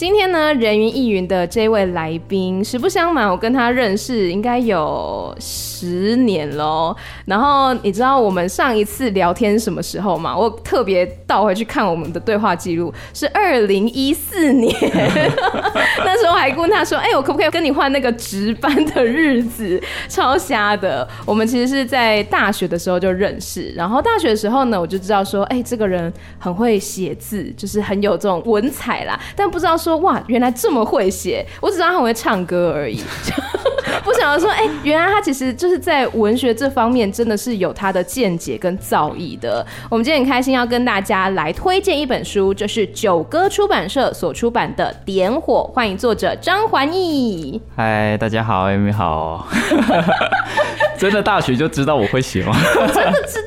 今天呢，人云亦云的这位来宾，实不相瞒，我跟他认识应该有十年喽。然后你知道我们上一次聊天什么时候吗？我特别倒回去看我们的对话记录，是二零一四年。那时候还问他说：“哎、欸，我可不可以跟你换那个值班的日子？”超瞎的。我们其实是在大学的时候就认识，然后大学的时候呢，我就知道说：“哎、欸，这个人很会写字，就是很有这种文采啦。”但不知道说。说哇，原来这么会写，我只知道他很会唱歌而已，不想要说，哎、欸，原来他其实就是在文学这方面真的是有他的见解跟造诣的。我们今天很开心要跟大家来推荐一本书，就是九歌出版社所出版的《点火》，欢迎作者张环义。嗨，大家好，Amy 好。真的大学就知道我会写吗？我 真的知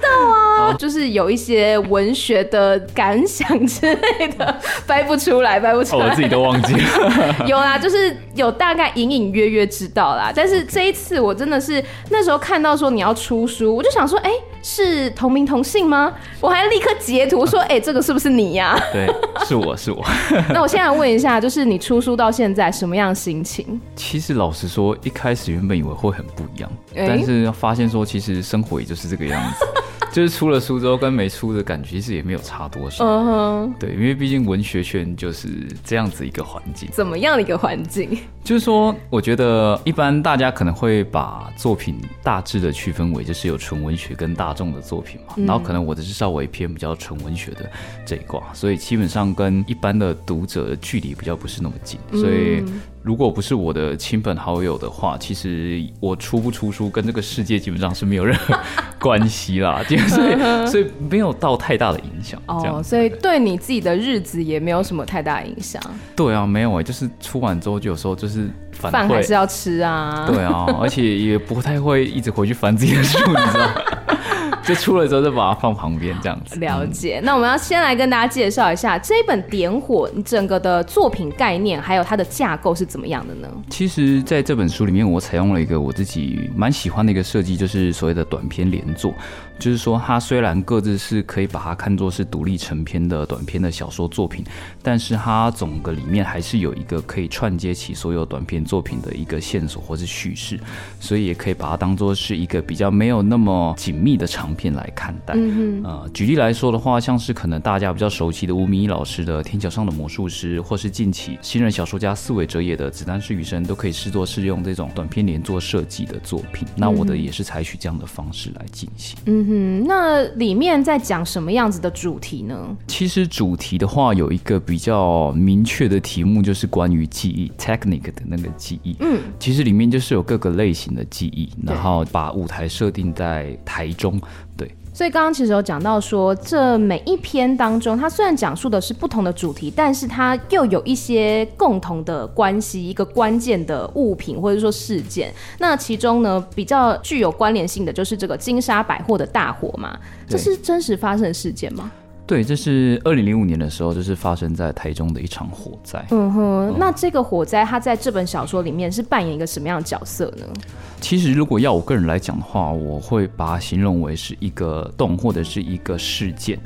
就是有一些文学的感想之类的，掰不出来，掰不出来。哦，我自己都忘记了。有啦，就是有大概隐隐约约知道啦。但是这一次我真的是那时候看到说你要出书，我就想说，哎、欸，是同名同姓吗？我还立刻截图说，哎、欸，这个是不是你呀、啊？对，是我是我。那我现在问一下，就是你出书到现在什么样心情？其实老实说，一开始原本以为会很不一样，欸、但是。发现说，其实生活也就是这个样子，就是出了书之后跟没出的感觉其实也没有差多少。嗯哼，对，因为毕竟文学圈就是这样子一个环境。怎么样的一个环境？就是说，我觉得一般大家可能会把作品大致的区分为，就是有纯文学跟大众的作品嘛。然后可能我的是稍微偏比较纯文学的这一挂，所以基本上跟一般的读者的距离比较不是那么近，所以。如果不是我的亲朋好友的话，其实我出不出书跟这个世界基本上是没有任何 关系啦，所 以所以没有到太大的影响。哦，所以对你自己的日子也没有什么太大影响。对啊，没有哎，就是出完之后就有时候就是饭还是要吃啊。对啊，而且也不太会一直回去翻自己的书，你知道。就出了之后就把它放旁边这样子。了解。那我们要先来跟大家介绍一下这一本《点火》，你整个的作品概念还有它的架构是怎么样的呢？其实，在这本书里面，我采用了一个我自己蛮喜欢的一个设计，就是所谓的短篇连作。就是说，它虽然各自是可以把它看作是独立成篇的短篇的小说作品，但是它总个里面还是有一个可以串接起所有短篇作品的一个线索或是叙事，所以也可以把它当做是一个比较没有那么紧密的长篇来看待。嗯哼，呃，举例来说的话，像是可能大家比较熟悉的吴明益老师的《天桥上的魔术师》，或是近期新人小说家四尾哲也的《子弹是雨声》，都可以视作是用这种短片连作设计的作品。那我的也是采取这样的方式来进行。嗯。哼，那里面在讲什么样子的主题呢？其实主题的话，有一个比较明确的题目，就是关于记忆 technique 的那个记忆。嗯，其实里面就是有各个类型的记忆，然后把舞台设定在台中。对。所以刚刚其实有讲到说，这每一篇当中，它虽然讲述的是不同的主题，但是它又有一些共同的关系，一个关键的物品或者说事件。那其中呢，比较具有关联性的就是这个金沙百货的大火嘛，这是真实发生的事件吗？对，这是二零零五年的时候，就是发生在台中的一场火灾。嗯哼，那这个火灾，它在这本小说里面是扮演一个什么样的角色呢？其实，如果要我个人来讲的话，我会把它形容为是一个洞或者是一个事件。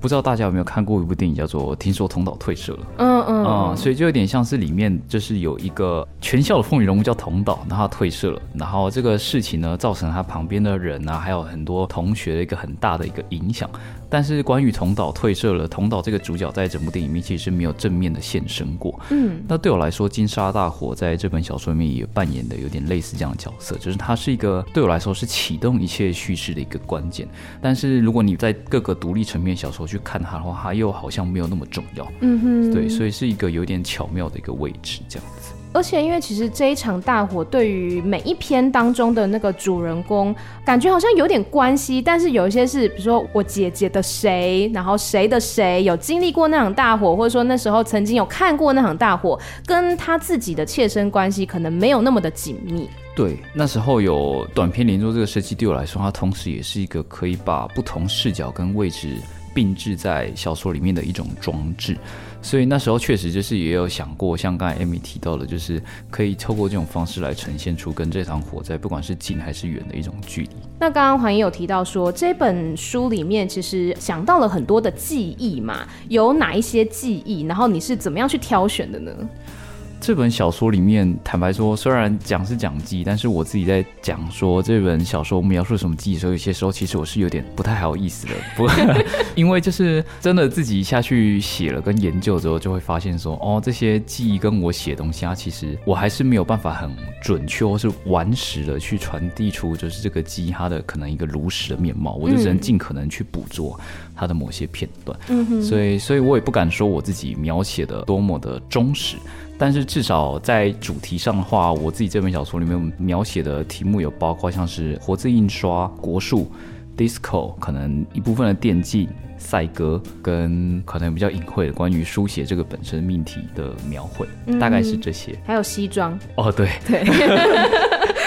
不知道大家有没有看过一部电影叫做《听说桐岛退社了》？嗯嗯嗯，所以就有点像是里面就是有一个全校的风云人物叫桐岛，然后他退社了，然后这个事情呢，造成他旁边的人啊，还有很多同学的一个很大的一个影响。但是关于桐岛退社了，桐岛这个主角在整部电影里面其实是没有正面的现身过。嗯，那对我来说，金沙大火在这本小说里面也扮演的有点类似这样的角色，就是它是一个对我来说是启动一切叙事的一个关键。但是如果你在各个独立层面小说去看它的话，它又好像没有那么重要。嗯哼，对，所以是一个有点巧妙的一个位置，这样子。而且，因为其实这一场大火对于每一篇当中的那个主人公，感觉好像有点关系，但是有一些是，比如说我姐姐的谁，然后谁的谁有经历过那场大火，或者说那时候曾经有看过那场大火，跟他自己的切身关系可能没有那么的紧密。对，那时候有短篇连作这个设计，对我来说，它同时也是一个可以把不同视角跟位置并置在小说里面的一种装置。所以那时候确实就是也有想过，像刚才 Amy 提到的，就是可以透过这种方式来呈现出跟这场火灾不管是近还是远的一种距离。那刚刚黄英有提到说，这本书里面其实想到了很多的记忆嘛，有哪一些记忆？然后你是怎么样去挑选的呢？这本小说里面，坦白说，虽然讲是讲记，但是我自己在讲说这本小说描述什么记忆的时候，有些时候其实我是有点不太好意思的，不，因为就是真的自己下去写了跟研究之后，就会发现说，哦，这些记忆跟我写东西啊，其实我还是没有办法很准确或是完实的去传递出，就是这个记忆它的可能一个如实的面貌，我就只能尽可能去捕捉它的某些片段，嗯哼，所以，所以我也不敢说我自己描写的多么的忠实。但是至少在主题上的话，我自己这本小说里面描写的题目有包括像是活字印刷、国术、disco，可能一部分的电竞、赛歌，跟可能比较隐晦的关于书写这个本身命题的描绘，嗯、大概是这些。还有西装哦，对对。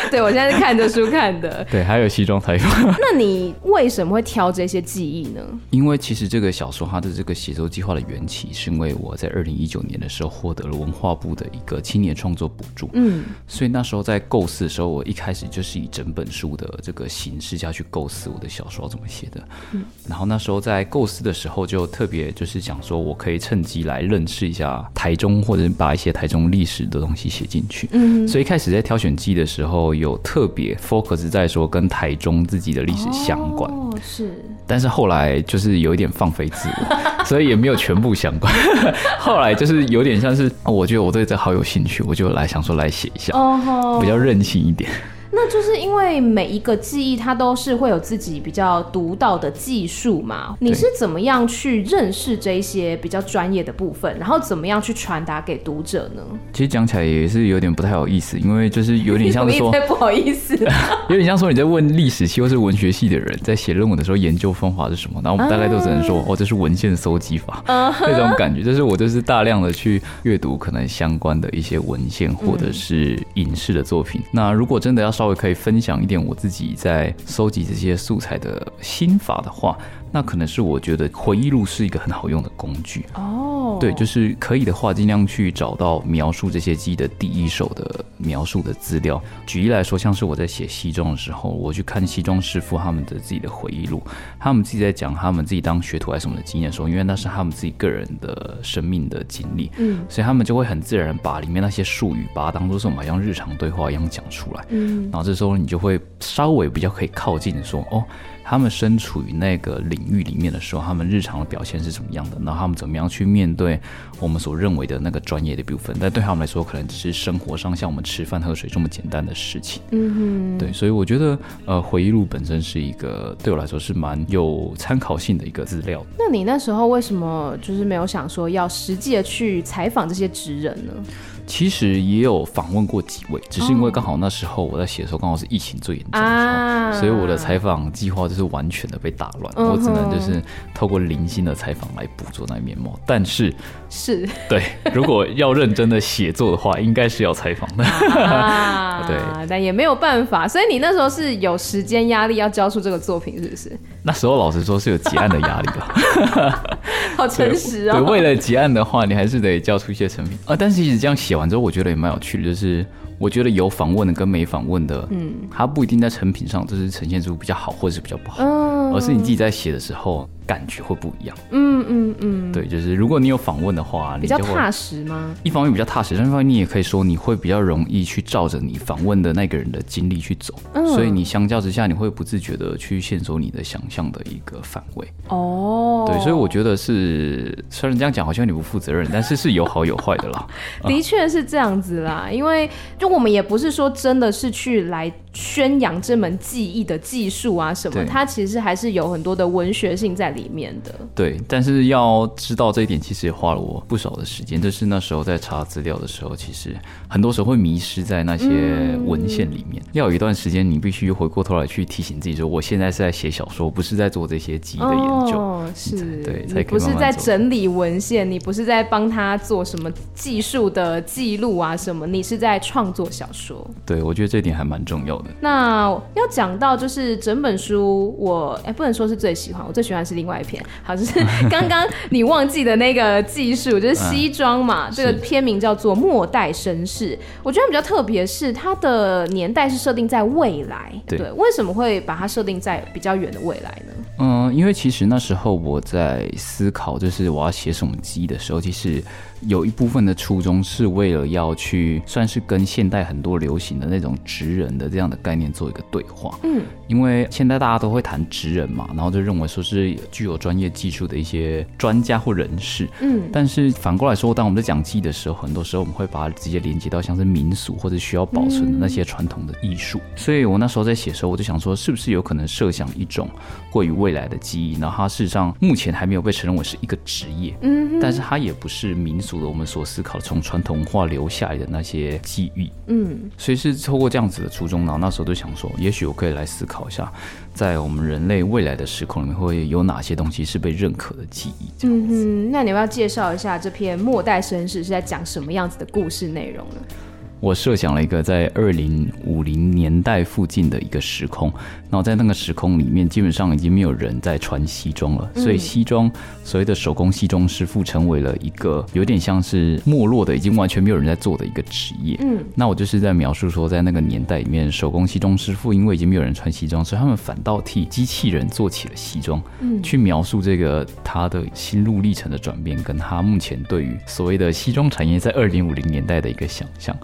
对，我现在是看着书看的。对，还有西装采访。那你为什么会挑这些记忆呢？因为其实这个小说它的这个写作计划的缘起，是因为我在二零一九年的时候获得了文化部的一个青年创作补助。嗯，所以那时候在构思的时候，我一开始就是以整本书的这个形式下去构思我的小说怎么写的。嗯，然后那时候在构思的时候，就特别就是想说我可以趁机来认识一下台中，或者把一些台中历史的东西写进去。嗯，所以一开始在挑选记忆的时候。有特别 focus 在说跟台中自己的历史相关，哦，是，但是后来就是有一点放飞自我，所以也没有全部相关。后来就是有点像是，我觉得我对这好有兴趣，我就来想说来写一下，哦，比较任性一点。那就是因为每一个记忆，它都是会有自己比较独到的技术嘛。你是怎么样去认识这一些比较专业的部分，然后怎么样去传达给读者呢？其实讲起来也是有点不太好意思，因为就是有点像是 说不好意思，有点像说你在问历史系或是文学系的人在写论文的时候研究方法是什么，然后我们大概都只能说、啊、哦，这是文献搜集法那、uh 种感觉。就是我就是大量的去阅读可能相关的一些文献或者是影视的作品。嗯、那如果真的要稍微可以分享一点我自己在收集这些素材的心法的话。那可能是我觉得回忆录是一个很好用的工具，oh. 对，就是可以的话，尽量去找到描述这些记忆的第一手的描述的资料。举例来说，像是我在写西装的时候，我去看西装师傅他们的自己的回忆录，他们自己在讲他们自己当学徒还是什么的经验的时候，因为那是他们自己个人的生命的经历，嗯，所以他们就会很自然把里面那些术语，把它当做是我们好像日常对话一样讲出来，嗯，然后这时候你就会稍微比较可以靠近说，哦。他们身处于那个领域里面的时候，他们日常的表现是怎么样的？然后他们怎么样去面对我们所认为的那个专业的部分？但对他们来说，可能只是生活上像我们吃饭喝水这么简单的事情。嗯哼，对，所以我觉得，呃，回忆录本身是一个对我来说是蛮有参考性的一个资料。那你那时候为什么就是没有想说要实际的去采访这些职人呢？其实也有访问过几位，只是因为刚好那时候我在写的时候刚好是疫情最严重的时候，啊、所以我的采访计划就是完全的被打乱，嗯、我只能就是透过零星的采访来捕捉那面貌。但是是 对，如果要认真的写作的话，应该是要采访的。啊、对，但也没有办法，所以你那时候是有时间压力要交出这个作品，是不是？那时候老实说是有结案的压力的。好诚实啊、哦！对，为了结案的话，你还是得交出一些成品啊。但是其实这样写完之后，我觉得也蛮有趣的，就是。我觉得有访问的跟没访问的，嗯，它不一定在成品上就是呈现出比较好或者是比较不好，嗯，而是你自己在写的时候感觉会不一样，嗯嗯嗯，对，就是如果你有访问的话，比较踏实吗？一方面比较踏实，另一方面你也可以说你会比较容易去照着你访问的那个人的经历去走，嗯，所以你相较之下你会不自觉的去线索你的想象的一个范围，哦，对，所以我觉得是虽然这样讲好像你不负责任，但是是有好有坏的啦，的确是这样子啦，因为就。我们也不是说真的是去来宣扬这门技艺的技术啊什么，它其实还是有很多的文学性在里面的。对，但是要知道这一点，其实也花了我不少的时间。就是那时候在查资料的时候，其实很多时候会迷失在那些文献里面。嗯、要有一段时间，你必须回过头来去提醒自己说，我现在是在写小说，不是在做这些技艺的研究。哦，是，对，你不是在整理文献，你不是在帮他做什么技术的记录啊什么，你是在创作小说。对，我觉得这一点还蛮重要的。那要讲到就是整本书我，哎不能说是最喜欢，我最喜欢是另外一篇。好，就是 刚刚你忘记的那个技术，就是西装嘛。这个片名叫做《末代绅士》，我觉得比较特别是它的年代是设定在未来。对，为什么会把它设定在比较远的未来呢？嗯，因为其实那时候我在思考，就是我要写什么机的时候，其实。有一部分的初衷是为了要去算是跟现代很多流行的那种职人的这样的概念做一个对话。嗯，因为现在大家都会谈职人嘛，然后就认为说是具有专业技术的一些专家或人士。嗯，但是反过来说，当我们在讲技的时候，很多时候我们会把它直接连接到像是民俗或者需要保存的那些传统的艺术。所以我那时候在写的时候，我就想说，是不是有可能设想一种过于未来的记忆？然后它事实上目前还没有被承认为是一个职业。嗯，但是它也不是民俗。我们所思考从传统文化留下来的那些记忆，嗯，所以是透过这样子的初衷呢，那时候就想说，也许我可以来思考一下，在我们人类未来的时空里面，会有哪些东西是被认可的记忆？这样子。嗯，那你要不要介绍一下这篇《末代绅士》是在讲什么样子的故事内容呢？我设想了一个在二零五零年代附近的一个时空，然后在那个时空里面，基本上已经没有人在穿西装了，所以西装所谓的手工西装师傅成为了一个有点像是没落的，已经完全没有人在做的一个职业。嗯，那我就是在描述说，在那个年代里面，手工西装师傅因为已经没有人穿西装，所以他们反倒替机器人做起了西装。嗯，去描述这个他的心路历程的转变，跟他目前对于所谓的西装产业在二零五零年代的一个想象。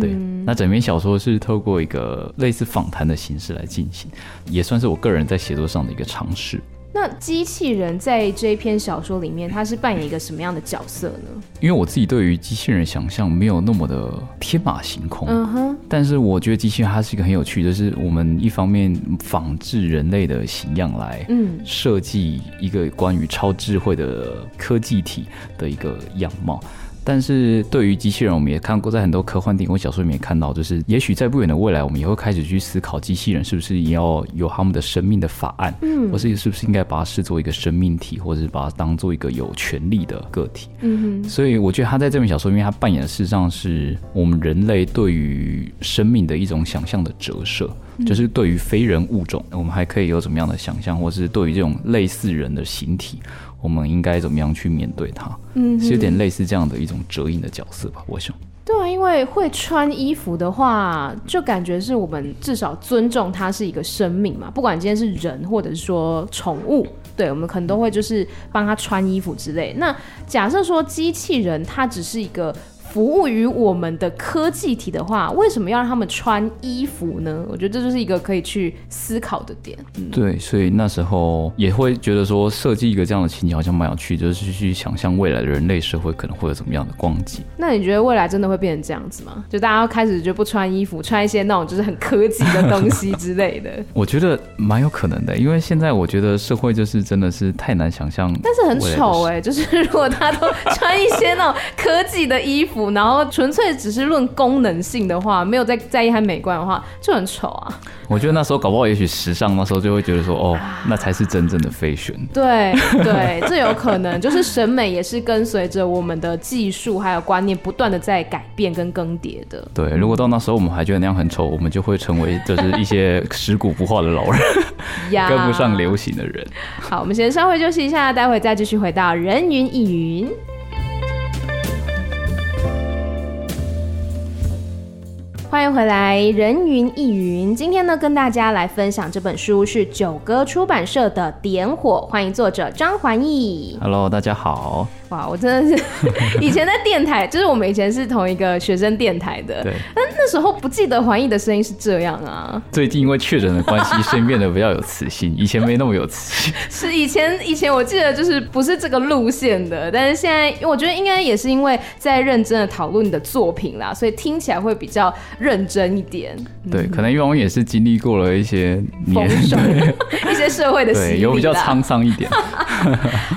对，那整篇小说是透过一个类似访谈的形式来进行，也算是我个人在写作上的一个尝试。那机器人在这一篇小说里面，它是扮演一个什么样的角色呢？因为我自己对于机器人想象没有那么的天马行空，嗯哼。但是我觉得机器人它是一个很有趣的，就是我们一方面仿制人类的形样来，嗯，设计一个关于超智慧的科技体的一个样貌。但是对于机器人，我们也看过，在很多科幻电影或小说里面看到，就是也许在不远的未来，我们也会开始去思考，机器人是不是也要有他们的生命的法案，嗯，或是是不是应该把它视作一个生命体，或者是把它当做一个有权利的个体，嗯哼。所以我觉得他在这本小说里面，他扮演的事实上是我们人类对于生命的一种想象的折射，就是对于非人物种，我们还可以有怎么样的想象，或是对于这种类似人的形体。我们应该怎么样去面对它？嗯，是有点类似这样的一种折影的角色吧，我想。对啊，因为会穿衣服的话，就感觉是我们至少尊重它是一个生命嘛，不管今天是人或者是说宠物，对，我们可能都会就是帮他穿衣服之类。那假设说机器人它只是一个。服务于我们的科技体的话，为什么要让他们穿衣服呢？我觉得这就是一个可以去思考的点。嗯、对，所以那时候也会觉得说，设计一个这样的情景好像蛮有趣，就是去想象未来的人类社会可能会有怎么样的光景。那你觉得未来真的会变成这样子吗？就大家要开始就不穿衣服，穿一些那种就是很科技的东西之类的？我觉得蛮有可能的，因为现在我觉得社会就是真的是太难想象。但是很丑哎、欸，就是如果他都穿一些那种科技的衣服。然后纯粹只是论功能性的话，没有在在意它美观的话，就很丑啊。我觉得那时候搞不好，也许时尚那时候就会觉得说，哦，那才是真正的 fashion。对对，这有可能，就是审美也是跟随着我们的技术还有观念不断的在改变跟更迭的。对，如果到那时候我们还觉得那样很丑，我们就会成为就是一些食古不化的老人，跟不上流行的人。好，我们先稍微休息一下，待会再继续回到人云亦云。欢迎回来，人云亦云。今天呢，跟大家来分享这本书是九歌出版社的《点火》，欢迎作者张环义。Hello，大家好。哇，我真的是 以前在电台，就是我们以前是同一个学生电台的。对。但那时候不记得环艺的声音是这样啊。最近因为确诊的关系，声音变得比较有磁性，以前没那么有磁性。是以前以前我记得就是不是这个路线的，但是现在我觉得应该也是因为在认真的讨论你的作品啦，所以听起来会比较认真一点。对，可能因为我也是经历过了一些年 一些社会的洗礼，有比较沧桑一点。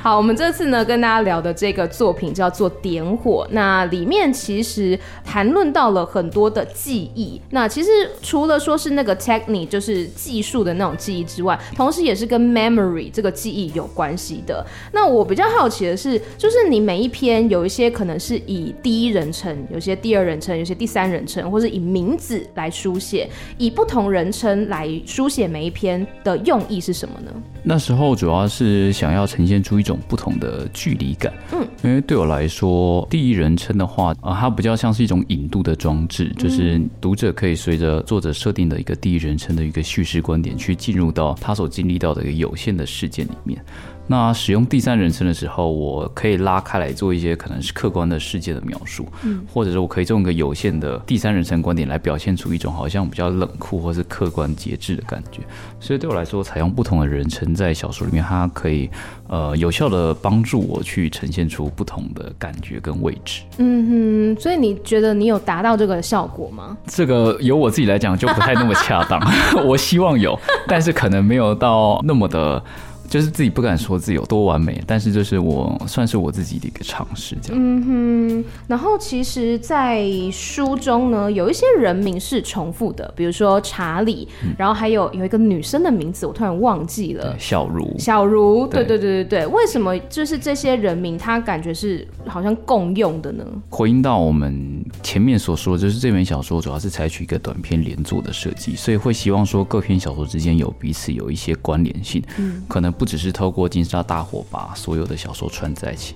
好，我们这次呢跟大家聊的这个作品叫做《点火》，那里面其实谈论到了很多的记忆。那其实除了说是那个 technique，就是技术的那种记忆之外，同时也是跟 memory 这个记忆有关系的。那我比较好奇的是，就是你每一篇有一些可能是以第一人称，有些第二人称，有些第三人称，或是以名字来书写，以不同人称来书写每一篇的用意是什么呢？那时候主要是想要。呈现出一种不同的距离感。嗯，因为对我来说，第一人称的话，啊、呃，它比较像是一种引渡的装置，就是读者可以随着作者设定的一个第一人称的一个叙事观点，去进入到他所经历到的一个有限的事件里面。那使用第三人称的时候，我可以拉开来做一些可能是客观的世界的描述，嗯，或者是我可以用一个有限的第三人称观点来表现出一种好像比较冷酷或是客观节制的感觉。所以对我来说，采用不同的人称在小说里面，它可以呃有效的帮助我去呈现出不同的感觉跟位置。嗯哼，所以你觉得你有达到这个效果吗？这个由我自己来讲就不太那么恰当，我希望有，但是可能没有到那么的。就是自己不敢说自己有多完美，但是就是我算是我自己的一个尝试，这样。嗯哼。然后其实，在书中呢，有一些人名是重复的，比如说查理，嗯、然后还有有一个女生的名字，我突然忘记了。小茹。小茹，对对对对对。为什么就是这些人名，他感觉是好像共用的呢？回应到我们前面所说，就是这本小说主要是采取一个短篇连作的设计，所以会希望说各篇小说之间有彼此有一些关联性，嗯，可能不。不只是透过金沙大火把所有的小说串在一起。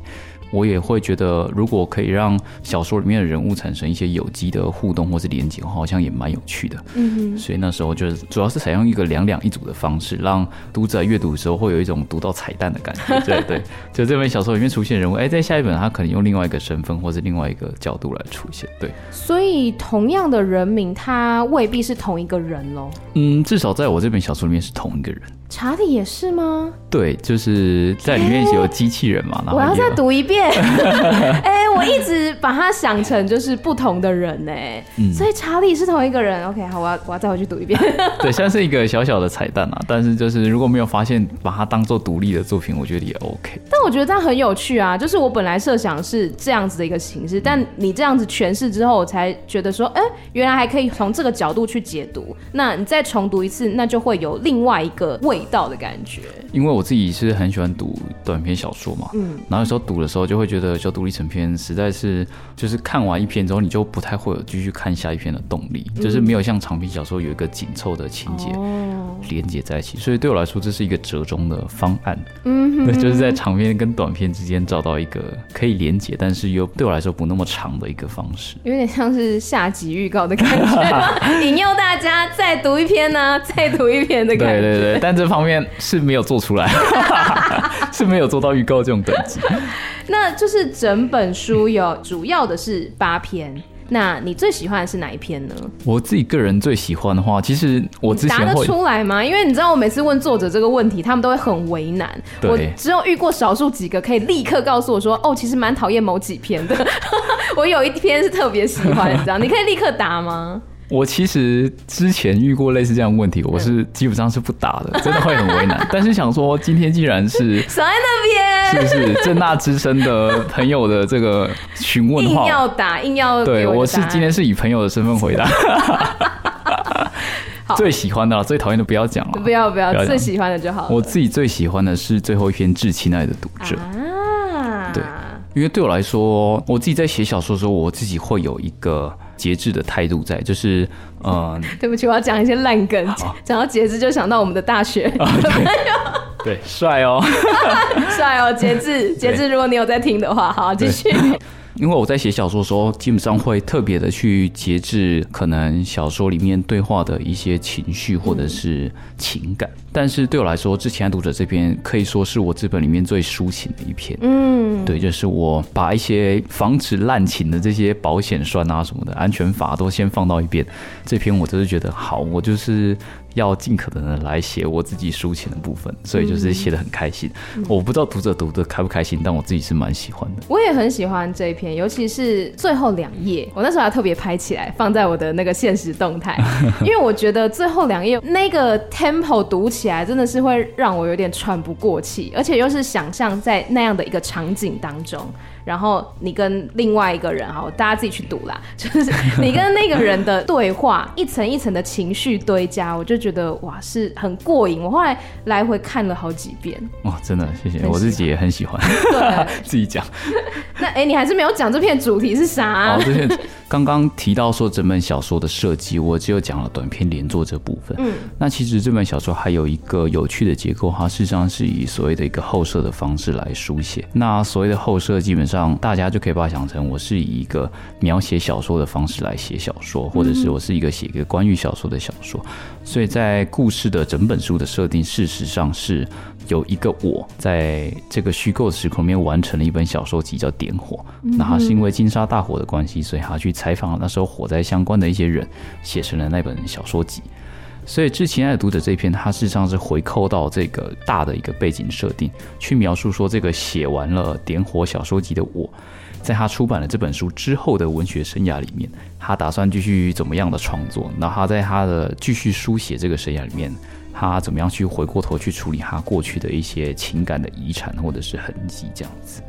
我也会觉得，如果可以让小说里面的人物产生一些有机的互动或是连接的话，好像也蛮有趣的。嗯哼。所以那时候就是主要是采用一个两两一组的方式，让读者阅读的时候会有一种读到彩蛋的感觉。对对，就这本小说里面出现人物，哎，在下一本他可能用另外一个身份或是另外一个角度来出现。对。所以同样的人名，他未必是同一个人喽。嗯，至少在我这本小说里面是同一个人。查理也是吗？对，就是在里面有机器人嘛。我要再读一遍。哎、欸，我一直把它想成就是不同的人呢。嗯，所以查理是同一个人。OK，好，我要我要再回去读一遍。对，像是一个小小的彩蛋啊。但是就是如果没有发现，把它当做独立的作品，我觉得也 OK。但我觉得这样很有趣啊。就是我本来设想是这样子的一个形式，但你这样子诠释之后，我才觉得说，哎、欸，原来还可以从这个角度去解读。那你再重读一次，那就会有另外一个味道的感觉。因为我自己是很喜欢读短篇小说嘛，嗯，然后有时候读的时候就会觉得，就读一成篇实在是，就是看完一篇之后，你就不太会有继续看下一篇的动力，嗯，就是没有像长篇小说有一个紧凑的情节连接在一起。所以对我来说，这是一个折中的方案，嗯，对，就是在长篇跟短篇之间找到一个可以连接，但是又对我来说不那么长的一个方式，有点像是下集预告的感觉，引诱大家再读一篇呢，啊，再读一篇的感觉。对对对，但这方面。是没有做出来，是没有做到预告这种等级。那就是整本书有主要的是八篇，那你最喜欢的是哪一篇呢？我自己个人最喜欢的话，其实我之前答得出来吗？因为你知道，我每次问作者这个问题，他们都会很为难。我只有遇过少数几个可以立刻告诉我说：“哦，其实蛮讨厌某几篇的。”我有一篇是特别喜欢，这样你可以立刻答吗？我其实之前遇过类似这样的问题，我是基本上是不答的，真的会很为难。但是想说，今天既然是守在那边，是不是正大之声的朋友的这个询问的话，硬要答，硬要对，我是今天是以朋友的身份回答。最喜欢的、最讨厌的不要讲了，不要不要，最喜欢的就好。我自己最喜欢的是最后一篇《致亲爱的读者》啊，对，因为对我来说，我自己在写小说的时候，我自己会有一个。节制的态度在，就是，呃，对不起，我要讲一些烂梗。讲到节制，就想到我们的大学 对，帅哦，帅哦，节制，节制。如果你有在听的话，好，继续。因为我在写小说的时候，基本上会特别的去节制可能小说里面对话的一些情绪或者是情感。嗯、但是对我来说，《致亲爱读者》这篇可以说是我这本里面最抒情的一篇。嗯，对，就是我把一些防止滥情的这些保险栓啊什么的安全阀都先放到一边。这篇我就是觉得好，我就是。要尽可能的来写我自己抒情的部分，所以就是写的很开心。嗯、我不知道读者读的开不开心，但我自己是蛮喜欢的。我也很喜欢这一篇，尤其是最后两页，我那时候还特别拍起来放在我的那个现实动态，因为我觉得最后两页那个 tempo 读起来真的是会让我有点喘不过气，而且又是想象在那样的一个场景当中。然后你跟另外一个人哈，大家自己去读啦。就是你跟那个人的对话，一层一层的情绪堆加，我就觉得哇，是很过瘾。我后来来回看了好几遍。哇，真的谢谢，我自己也很喜欢。对，自己讲。那哎，你还是没有讲这篇主题是啥？哦，这篇刚刚提到说整本小说的设计，我只有讲了短篇连作这部分。嗯，那其实这本小说还有一个有趣的结构，它事实上是以所谓的一个后设的方式来书写。那所谓的后设，基本上大家就可以把它想成我是以一个描写小说的方式来写小说，或者是我是一个写一个关于小说的小说。所以在故事的整本书的设定，事实上是有一个我在这个虚构的时空里面完成了一本小说集，叫《点火》。那他是因为金沙大火的关系，所以他去采访了那时候火灾相关的一些人，写成了那本小说集。所以《致亲爱的读者》这篇，它事实上是回扣到这个大的一个背景设定，去描述说这个写完了《点火》小说集的我。在他出版了这本书之后的文学生涯里面，他打算继续怎么样的创作？那他在他的继续书写这个生涯里面，他怎么样去回过头去处理他过去的一些情感的遗产或者是痕迹这样子？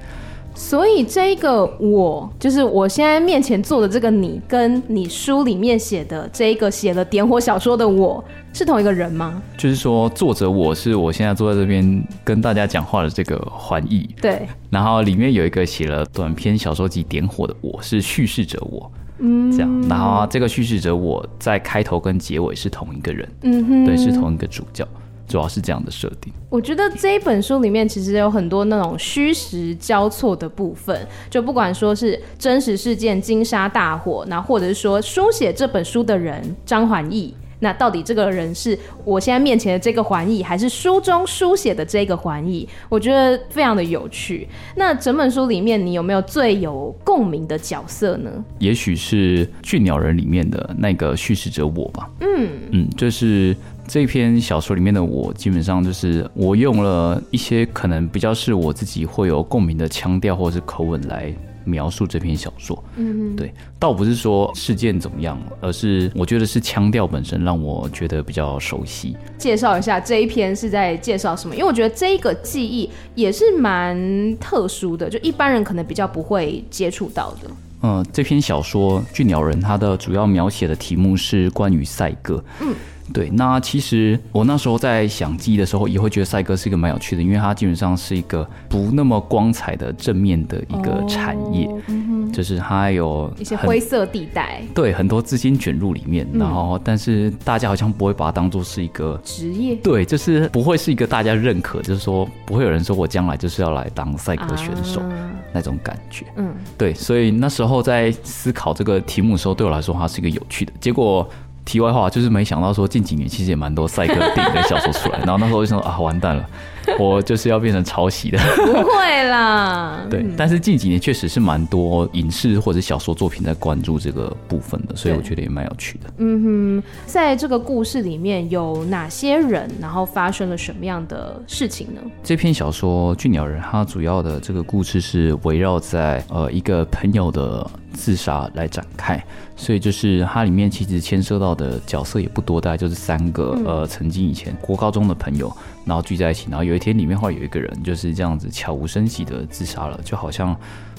所以这个我，就是我现在面前坐的这个你，跟你书里面写的这个写了点火小说的我，是同一个人吗？就是说，作者我是我现在坐在这边跟大家讲话的这个环艺。对。然后里面有一个写了短篇小说集点火的我，是叙事者我。嗯。这样，然后这个叙事者我在开头跟结尾是同一个人。嗯哼。对，是同一个主角。主要是这样的设定。我觉得这一本书里面其实有很多那种虚实交错的部分，就不管说是真实事件金沙大火，那或者是说书写这本书的人张环义，那到底这个人是我现在面前的这个环义，还是书中书写的这个环义？我觉得非常的有趣。那整本书里面，你有没有最有共鸣的角色呢？也许是《俊鸟人》里面的那个叙事者我吧。嗯嗯，就是。这篇小说里面的我，基本上就是我用了一些可能比较是我自己会有共鸣的腔调或者是口吻来描述这篇小说。嗯，对，倒不是说事件怎么样，而是我觉得是腔调本身让我觉得比较熟悉。介绍一下这一篇是在介绍什么？因为我觉得这一个记忆也是蛮特殊的，就一般人可能比较不会接触到的。嗯，这篇小说《巨鸟人》它的主要描写的题目是关于赛鸽。嗯。对，那其实我那时候在想记忆的时候，也会觉得赛哥是一个蛮有趣的，因为它基本上是一个不那么光彩的正面的一个产业，哦嗯、就是它有一些灰色地带，对，很多资金卷入里面，然后但是大家好像不会把它当做是一个职业，对，就是不会是一个大家认可，就是说不会有人说我将来就是要来当赛哥选手、啊、那种感觉，嗯，对，所以那时候在思考这个题目的时候，对我来说它是一个有趣的。结果。题外话就是没想到说近几年其实也蛮多赛克电影跟小说出来，然后那时候就说啊完蛋了。我就是要变成抄袭的，不会啦。对，但是近几年确实是蛮多影视或者小说作品在关注这个部分的，所以我觉得也蛮有趣的。嗯哼，在这个故事里面有哪些人，然后发生了什么样的事情呢？这篇小说《俊鸟人》它主要的这个故事是围绕在呃一个朋友的自杀来展开，所以就是它里面其实牵涉到的角色也不多，大概就是三个、嗯、呃曾经以前国高中的朋友。然后聚在一起，然后有一天里面会有一个人就是这样子悄无声息的自杀了，就好像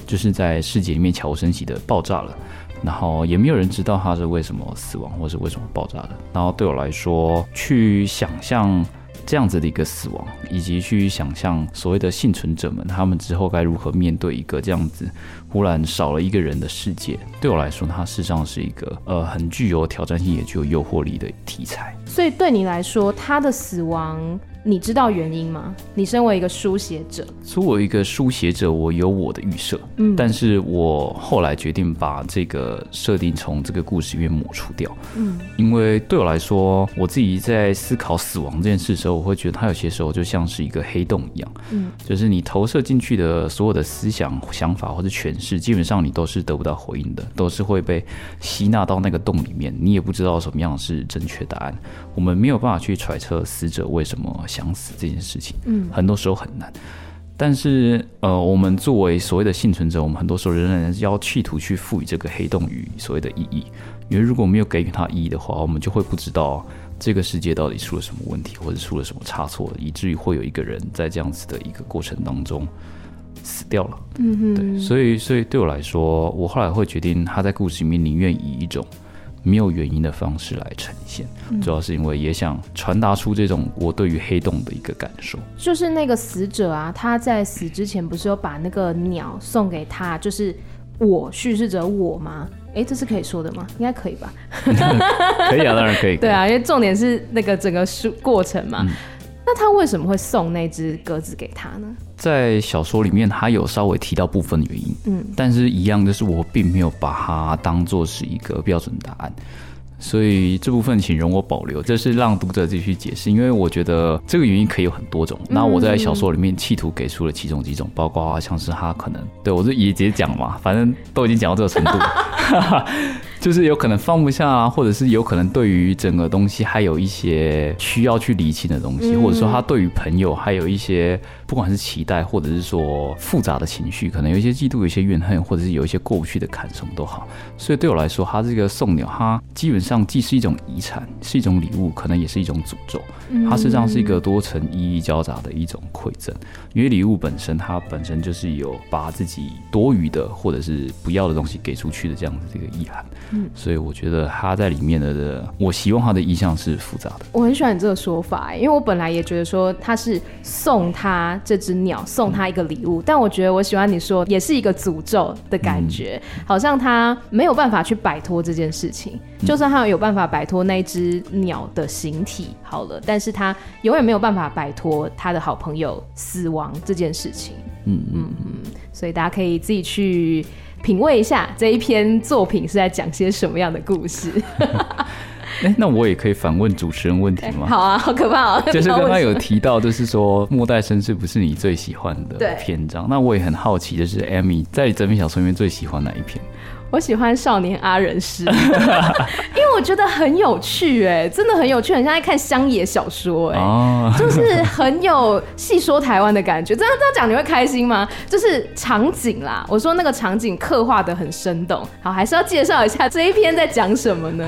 就是在世界里面悄无声息的爆炸了，然后也没有人知道他是为什么死亡或是为什么爆炸的。然后对我来说，去想象这样子的一个死亡，以及去想象所谓的幸存者们他们之后该如何面对一个这样子忽然少了一个人的世界，对我来说，它事实上是一个呃很具有挑战性也具有诱惑力的题材。所以对你来说，他的死亡。你知道原因吗？你身为一个书写者，作为一个书写者，我有我的预设，嗯，但是我后来决定把这个设定从这个故事里面抹除掉，嗯，因为对我来说，我自己在思考死亡这件事的时候，我会觉得它有些时候就像是一个黑洞一样，嗯，就是你投射进去的所有的思想、想法或者诠释，基本上你都是得不到回应的，都是会被吸纳到那个洞里面，你也不知道什么样是正确答案，我们没有办法去揣测死者为什么。想死这件事情，嗯，很多时候很难。但是，呃，我们作为所谓的幸存者，我们很多时候仍然要企图去赋予这个黑洞与所谓的意义。因为如果没有给予它意义的话，我们就会不知道这个世界到底出了什么问题，或者出了什么差错，以至于会有一个人在这样子的一个过程当中死掉了。嗯哼，对。所以，所以对我来说，我后来会决定，他在故事里面宁愿以一种。没有原因的方式来呈现，主要是因为也想传达出这种我对于黑洞的一个感受。就是那个死者啊，他在死之前不是有把那个鸟送给他，就是我叙事者我吗？哎，这是可以说的吗？应该可以吧？可以啊，当然可以。对啊，因为重点是那个整个书过程嘛。嗯、那他为什么会送那只鸽子给他呢？在小说里面，他有稍微提到部分原因，嗯，但是一样就是，我并没有把它当做是一个标准答案。所以这部分请容我保留，这是让读者自己去解释，因为我觉得这个原因可以有很多种。那我在小说里面企图给出了其中几种，包括像是他可能对我就也直接讲嘛，反正都已经讲到这个程度。就是有可能放不下啊，或者是有可能对于整个东西还有一些需要去理清的东西，或者说他对于朋友还有一些不管是期待，或者是说复杂的情绪，可能有一些嫉妒，有一些怨恨，或者是有一些过不去的坎，什么都好。所以对我来说，他这个送鸟，它基本上既是一种遗产，是一种礼物，可能也是一种诅咒。它实际上是一个多层意义交杂的一种馈赠，因为礼物本身它本身就是有把自己多余的或者是不要的东西给出去的这样子这个意涵。嗯，所以我觉得他在里面的，我希望他的意向是复杂的。我很喜欢你这个说法，因为我本来也觉得说他是送他这只鸟，送他一个礼物，嗯、但我觉得我喜欢你说也是一个诅咒的感觉，嗯、好像他没有办法去摆脱这件事情，嗯、就算他有办法摆脱那只鸟的形体好了，但是他永远没有办法摆脱他的好朋友死亡这件事情。嗯嗯嗯，所以大家可以自己去。品味一下这一篇作品是在讲些什么样的故事？哎，那我也可以反问主持人问题吗？好啊，好可怕哦！就是刚刚有提到，就是说《末代绅士》不是你最喜欢的篇章，那我也很好奇，就是 Amy 在整篇小说里面最喜欢哪一篇？我喜欢少年阿仁师，因为我觉得很有趣，哎，真的很有趣，很像在看乡野小说，哎，就是很有戏说台湾的感觉。这样这样讲你会开心吗？就是场景啦，我说那个场景刻画的很生动。好，还是要介绍一下这一篇在讲什么呢？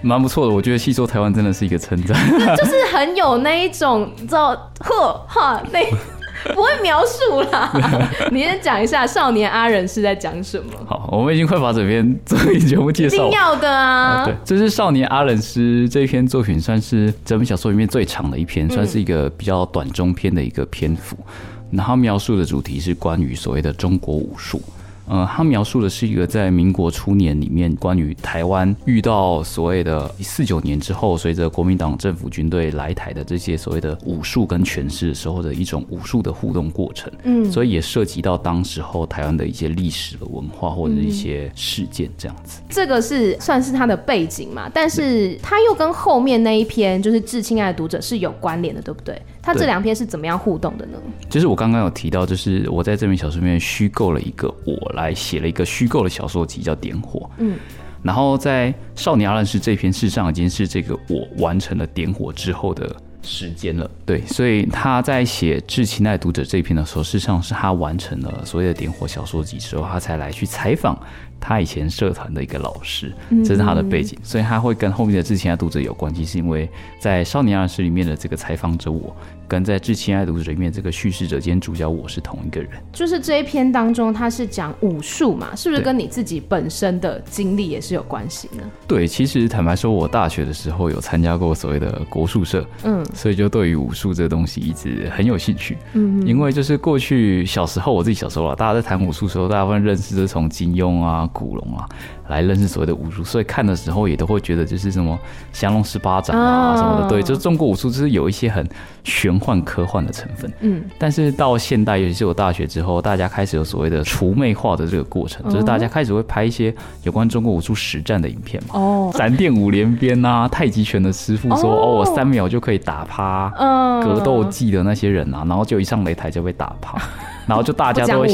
蛮不错的，我觉得戏说台湾真的是一个称赞，就是很有那一种，你知道，呵哈那。不会描述啦，你先讲一下《少年阿仁》是在讲什么？好，我们已经快把整篇作品全部介绍了。一定要的啊！啊对，这是《少年阿仁师》这一篇作品，算是整本小说里面最长的一篇，算是一个比较短中篇的一个篇幅。嗯、然后描述的主题是关于所谓的中国武术。呃，他描述的是一个在民国初年里面，关于台湾遇到所谓的四九年之后，随着国民党政府军队来台的这些所谓的武术跟权势的时候的一种武术的互动过程。嗯，所以也涉及到当时候台湾的一些历史的文化或者一些事件这样子。这个是算是他的背景嘛？但是他又跟后面那一篇就是《致亲爱的读者》是有关联的，对不对？他这两篇是怎么样互动的呢？就是我刚刚有提到，就是我在这篇小说里面虚构了一个我来写了一个虚构的小说集，叫《点火》。嗯，然后在《少年阿忍师》这篇，事实上已经是这个我完成了点火之后的时间了。对，所以他在写《致亲爱读者》这篇的时候，事实上是他完成了所谓的点火小说集之后，他才来去采访他以前社团的一个老师，这是他的背景，所以他会跟后面的《致亲爱读者》有关系，是因为在《少年二十》里面的这个采访者我。跟在《致亲爱读者》里面，这个叙事者兼主角我是同一个人。就是这一篇当中，他是讲武术嘛，是不是跟你自己本身的经历也是有关系呢？对，其实坦白说，我大学的时候有参加过所谓的国术社，嗯，所以就对于武术这个东西一直很有兴趣。嗯，因为就是过去小时候，我自己小时候啊，大家在谈武术的时候，大部分认识是从金庸啊、古龙啊。来认识所谓的武术，所以看的时候也都会觉得就是什么降龙十八掌啊什么的，对，就中国武术就是有一些很玄幻科幻的成分。嗯，但是到现代，尤其是我大学之后，大家开始有所谓的除魅化的这个过程，就是大家开始会拍一些有关中国武术实战的影片嘛。哦，闪电五连鞭啊，太极拳的师傅说哦，我三秒就可以打趴格斗技的那些人啊，然后就一上擂台就被打趴。然后就大家都会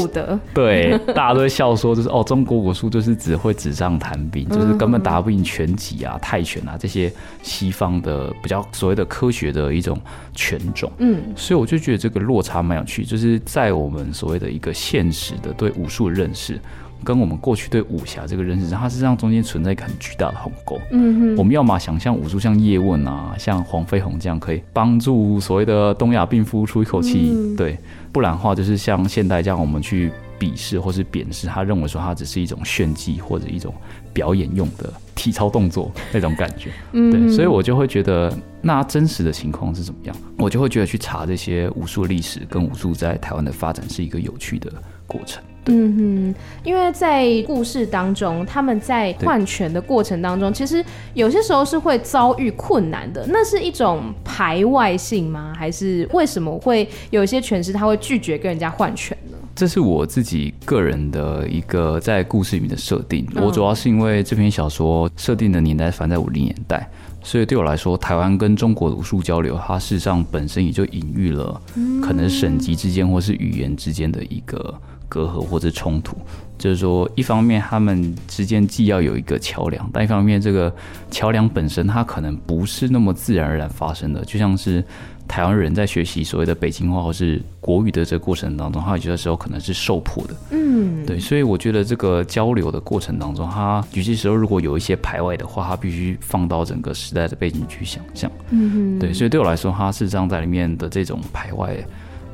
对，大家都会笑说，就是哦，中国武术就是只会纸上谈兵，就是根本打不赢拳击啊、泰拳啊这些西方的比较所谓的科学的一种拳种。嗯，所以我就觉得这个落差蛮有趣，就是在我们所谓的一个现实的对武术的认识，跟我们过去对武侠这个认识，它实际上中间存在一个很巨大的鸿沟。嗯哼，我们要么想象武术像叶问啊，像黄飞鸿这样，可以帮助所谓的东亚病夫出一口气，嗯、对。不然的话，就是像现代这样，我们去鄙视或是贬视，他认为说它只是一种炫技或者一种表演用的体操动作那种感觉。嗯，对，所以我就会觉得，那真实的情况是怎么样？我就会觉得去查这些武术历史跟武术在台湾的发展是一个有趣的过程。嗯哼，因为在故事当中，他们在换拳的过程当中，其实有些时候是会遭遇困难的。那是一种排外性吗？还是为什么会有一些权师他会拒绝跟人家换拳呢？这是我自己个人的一个在故事里面的设定。我主要是因为这篇小说设定的年代反在五零年代，所以对我来说，台湾跟中国的武术交流，它事实上本身也就隐喻了可能省级之间或是语言之间的一个隔阂或者冲突。就是说，一方面他们之间既要有一个桥梁，但一方面这个桥梁本身它可能不是那么自然而然发生的，就像是。台湾人在学习所谓的北京话或是国语的这个过程当中，他有些时候可能是受迫的。嗯，对，所以我觉得这个交流的过程当中，他有些时候如果有一些排外的话，他必须放到整个时代的背景去想象。嗯哼，对，所以对我来说，他是这样在里面的这种排外。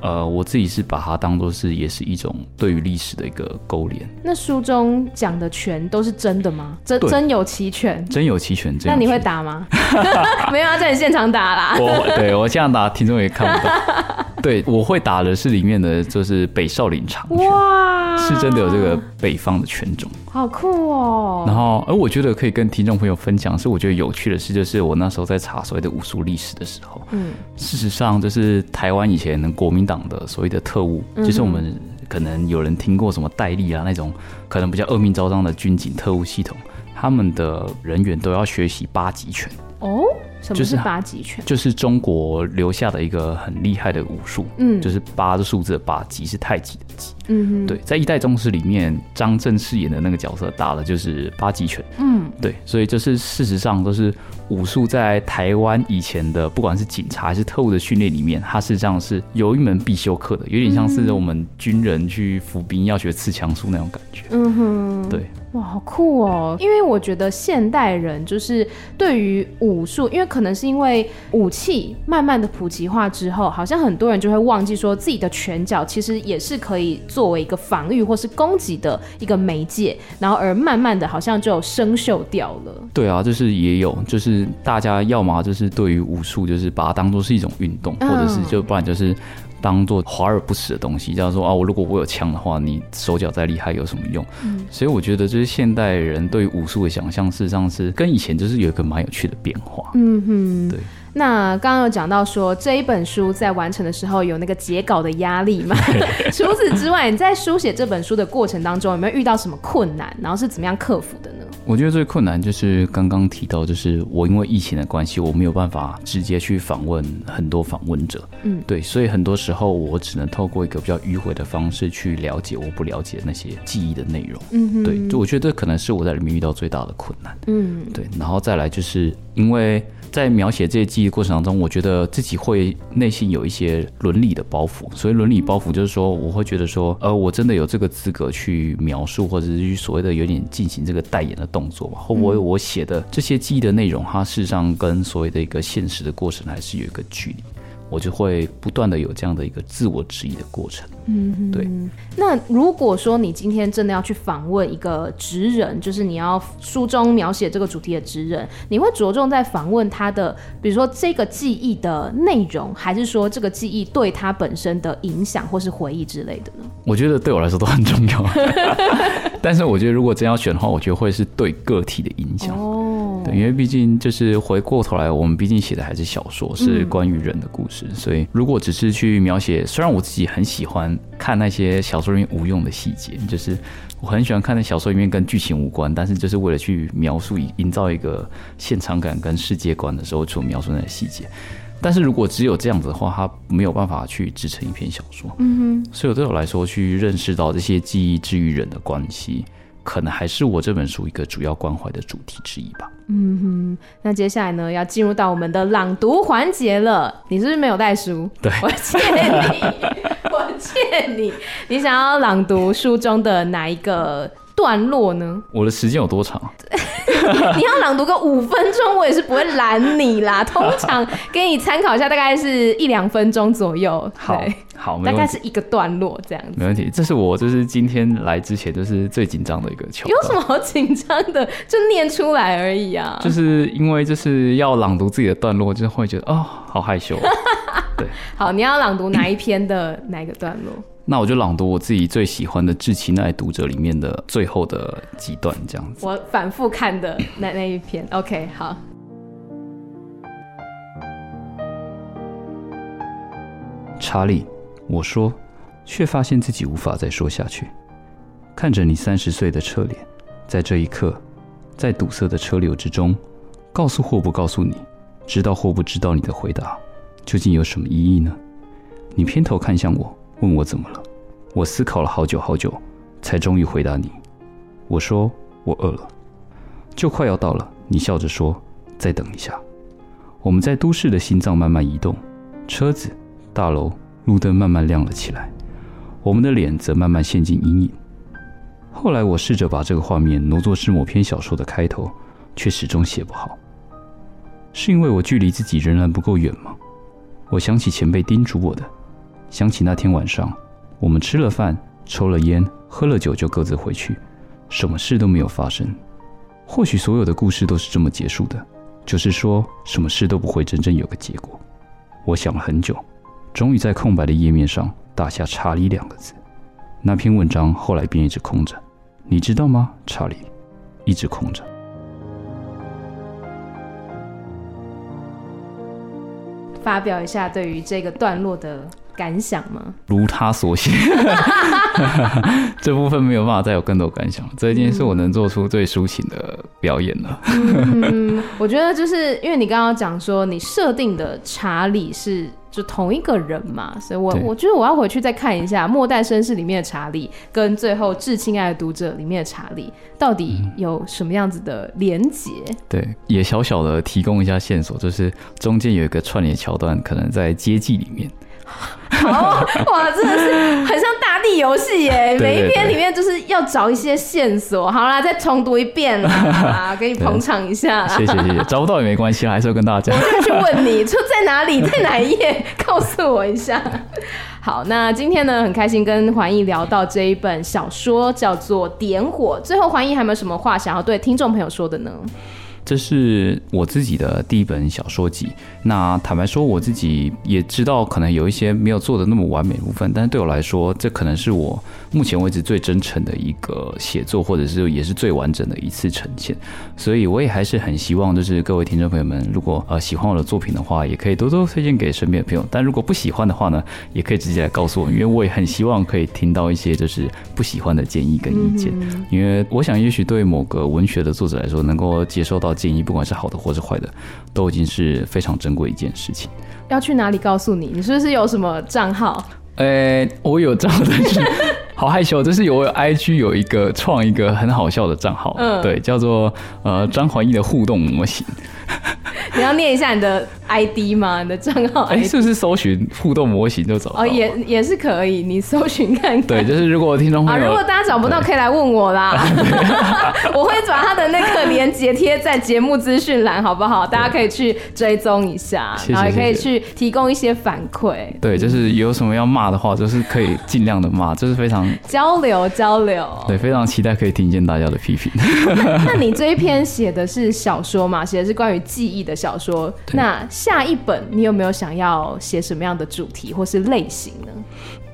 呃，我自己是把它当做是，也是一种对于历史的一个勾连。那书中讲的拳都是真的吗？真真有其拳？真有其拳？那你会打吗？没有啊在你现场打啦。我对我现场打，听众也看不到。对，我会打的是里面的，就是北少林长拳，哇，是真的有这个北方的拳种，好酷哦。然后，而我觉得可以跟听众朋友分享，是我觉得有趣的事，就是我那时候在查所谓的武术历史的时候，嗯，事实上就是台湾以前国民党的所谓的特务，嗯、就是我们可能有人听过什么戴笠啊那种，可能比较恶名昭彰的军警特务系统，他们的人员都要学习八极拳哦。就是八极拳，就是中国留下的一个很厉害的武术，嗯，就是八的数字的八，极是太极的极，嗯哼，对，在一代宗师里面，张震饰演的那个角色打的就是八极拳，嗯，对，所以就是事实上都是武术在台湾以前的，不管是警察还是特务的训练里面，它事实上是有一门必修课的，有点像是我们军人去服兵要学刺枪术那种感觉，嗯哼，对。哇，好酷哦！因为我觉得现代人就是对于武术，因为可能是因为武器慢慢的普及化之后，好像很多人就会忘记说自己的拳脚其实也是可以作为一个防御或是攻击的一个媒介，然后而慢慢的好像就生锈掉了。对啊，就是也有，就是大家要么就是对于武术就是把它当做是一种运动，或者是就不然就是。当做华而不实的东西，叫做啊，我如果我有枪的话，你手脚再厉害有什么用？嗯，所以我觉得就是现代人对于武术的想象，事实上是跟以前就是有一个蛮有趣的变化。嗯哼，对。那刚刚有讲到说这一本书在完成的时候有那个截稿的压力嘛？除此之外，你在书写这本书的过程当中有没有遇到什么困难？然后是怎么样克服的呢？我觉得最困难就是刚刚提到，就是我因为疫情的关系，我没有办法直接去访问很多访问者。嗯，对，所以很多时候我只能透过一个比较迂回的方式去了解我不了解那些记忆的内容。嗯哼，对，就我觉得这可能是我在里面遇到最大的困难。嗯，对，然后再来就是因为。在描写这些记忆过程当中，我觉得自己会内心有一些伦理的包袱。所以伦理包袱就是说，我会觉得说，呃，我真的有这个资格去描述，或者是去所谓的有点进行这个代言的动作吧？或我我写的这些记忆的内容，它事实上跟所谓的一个现实的过程还是有一个距离。我就会不断的有这样的一个自我质疑的过程。嗯，对。那如果说你今天真的要去访问一个职人，就是你要书中描写这个主题的职人，你会着重在访问他的，比如说这个记忆的内容，还是说这个记忆对他本身的影响或是回忆之类的呢？我觉得对我来说都很重要。但是我觉得如果真要选的话，我觉得会是对个体的影响。哦。因为毕竟就是回过头来，我们毕竟写的还是小说，是关于人的故事，嗯，所以如果只是去描写，虽然我自己很喜欢看那些小说里面无用的细节，就是我很喜欢看那小说里面跟剧情无关，但是就是为了去描述、营造一个现场感跟世界观的时候，所描述那些细节。但是如果只有这样子的话，它没有办法去支撑一篇小说。嗯哼，所以对我来说，去认识到这些记忆之于人的关系。可能还是我这本书一个主要关怀的主题之一吧。嗯哼，那接下来呢，要进入到我们的朗读环节了。你是不是没有带书？对，我借你，我借你。你想要朗读书中的哪一个段落呢？我的时间有多长？你要朗读个五分钟，我也是不会拦你啦。通常给你参考一下，大概是一两分钟左右。好，好，大概是一个段落这样子。没问题，这是我就是今天来之前就是最紧张的一个球。有什么好紧张的？就念出来而已啊。就是因为就是要朗读自己的段落，就会觉得哦，好害羞。对，好，你要朗读哪一篇的哪一个段落？那我就朗读我自己最喜欢的《致亲爱读者》里面的最后的几段，这样子。我反复看的那那一篇，OK，好。查理，我说，却发现自己无法再说下去。看着你三十岁的侧脸，在这一刻，在堵塞的车流之中，告诉或不告诉你，知道或不知道你的回答，究竟有什么意义呢？你偏头看向我。问我怎么了？我思考了好久好久，才终于回答你。我说我饿了，就快要到了。你笑着说：“再等一下。”我们在都市的心脏慢慢移动，车子、大楼、路灯慢慢亮了起来，我们的脸则慢慢陷进阴影。后来我试着把这个画面挪作是某篇小说的开头，却始终写不好。是因为我距离自己仍然不够远吗？我想起前辈叮嘱我的。想起那天晚上，我们吃了饭，抽了烟，喝了酒，就各自回去，什么事都没有发生。或许所有的故事都是这么结束的，就是说什么事都不会真正有个结果。我想了很久，终于在空白的页面上打下“查理”两个字。那篇文章后来便一直空着，你知道吗？查理，一直空着。发表一下对于这个段落的。感想吗？如他所写，这部分没有办法再有更多感想。这已经是我能做出最抒情的表演了。嗯，我觉得就是因为你刚刚讲说你设定的查理是。就同一个人嘛，所以我我觉得我要回去再看一下《末代绅士》里面的查理，跟最后《致亲爱的读者》里面的查理，到底有什么样子的连结？对，也小小的提供一下线索，就是中间有一个串联桥段，可能在街记里面。好 哇，真的是很像大地游戏耶！每一篇里面就是要找一些线索。好啦，再重读一遍啦，给你捧场一下。谢谢谢谢，找不到也没关系啦，还是要跟大家讲。我就去问你，说在哪里，在哪一页，告诉我一下。好，那今天呢，很开心跟环艺聊到这一本小说，叫做《点火》。最后，环艺还有没有什么话想要对听众朋友说的呢？这是我自己的第一本小说集。那坦白说，我自己也知道，可能有一些没有做的那么完美的部分，但是对我来说，这可能是我目前为止最真诚的一个写作，或者是也是最完整的一次呈现。所以，我也还是很希望，就是各位听众朋友们，如果呃喜欢我的作品的话，也可以多多推荐给身边的朋友。但如果不喜欢的话呢，也可以直接来告诉我，因为我也很希望可以听到一些就是不喜欢的建议跟意见。嗯、因为我想，也许对某个文学的作者来说，能够接受到。建议不管是好的或是坏的，都已经是非常珍贵一件事情。要去哪里告诉你？你是不是有什么账号？呃、欸，我有账号，但是 好害羞。就是有我有 IG 有一个创一个很好笑的账号，嗯，对，叫做呃张怀义的互动模型。你要念一下你的 ID 吗？你的账号？哎、欸，是不是搜寻互动模型就找到？哦，也也是可以，你搜寻看看。对，就是如果听众朋友、啊，如果大家找不到，可以来问我啦。我会把他的那个链接贴在节目资讯栏，好不好？大家可以去追踪一下，然后也可以去提供一些反馈。对，就是有什么要骂的话，就是可以尽量的骂，就是非常交流交流。对，非常期待可以听见大家的批评。那你这一篇写的是小说嘛？写的是关于记忆的小说。那下一本你有没有想要写什么样的主题或是类型呢？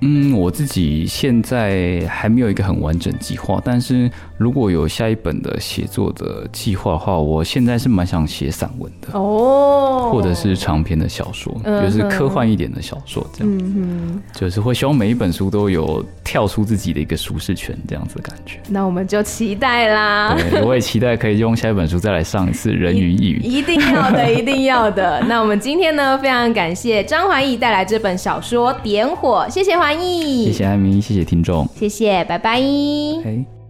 嗯，我自己现在还没有一个很完整计划，但是如果有下一本的写作的计划的话，我现在是蛮想写散文的哦，或者是长篇的小说，嗯、就是科幻一点的小说，这样，嗯，就是会希望每一本书都有跳出自己的一个舒适圈这样子的感觉。那我们就期待啦，对，我也期待可以用下一本书再来上一次人云亦云，一定要的，一定要的。那我们今天呢，非常感谢张怀义带来这本小说《点火》，谢谢环。谢谢艾米，谢谢听众，谢谢，拜拜。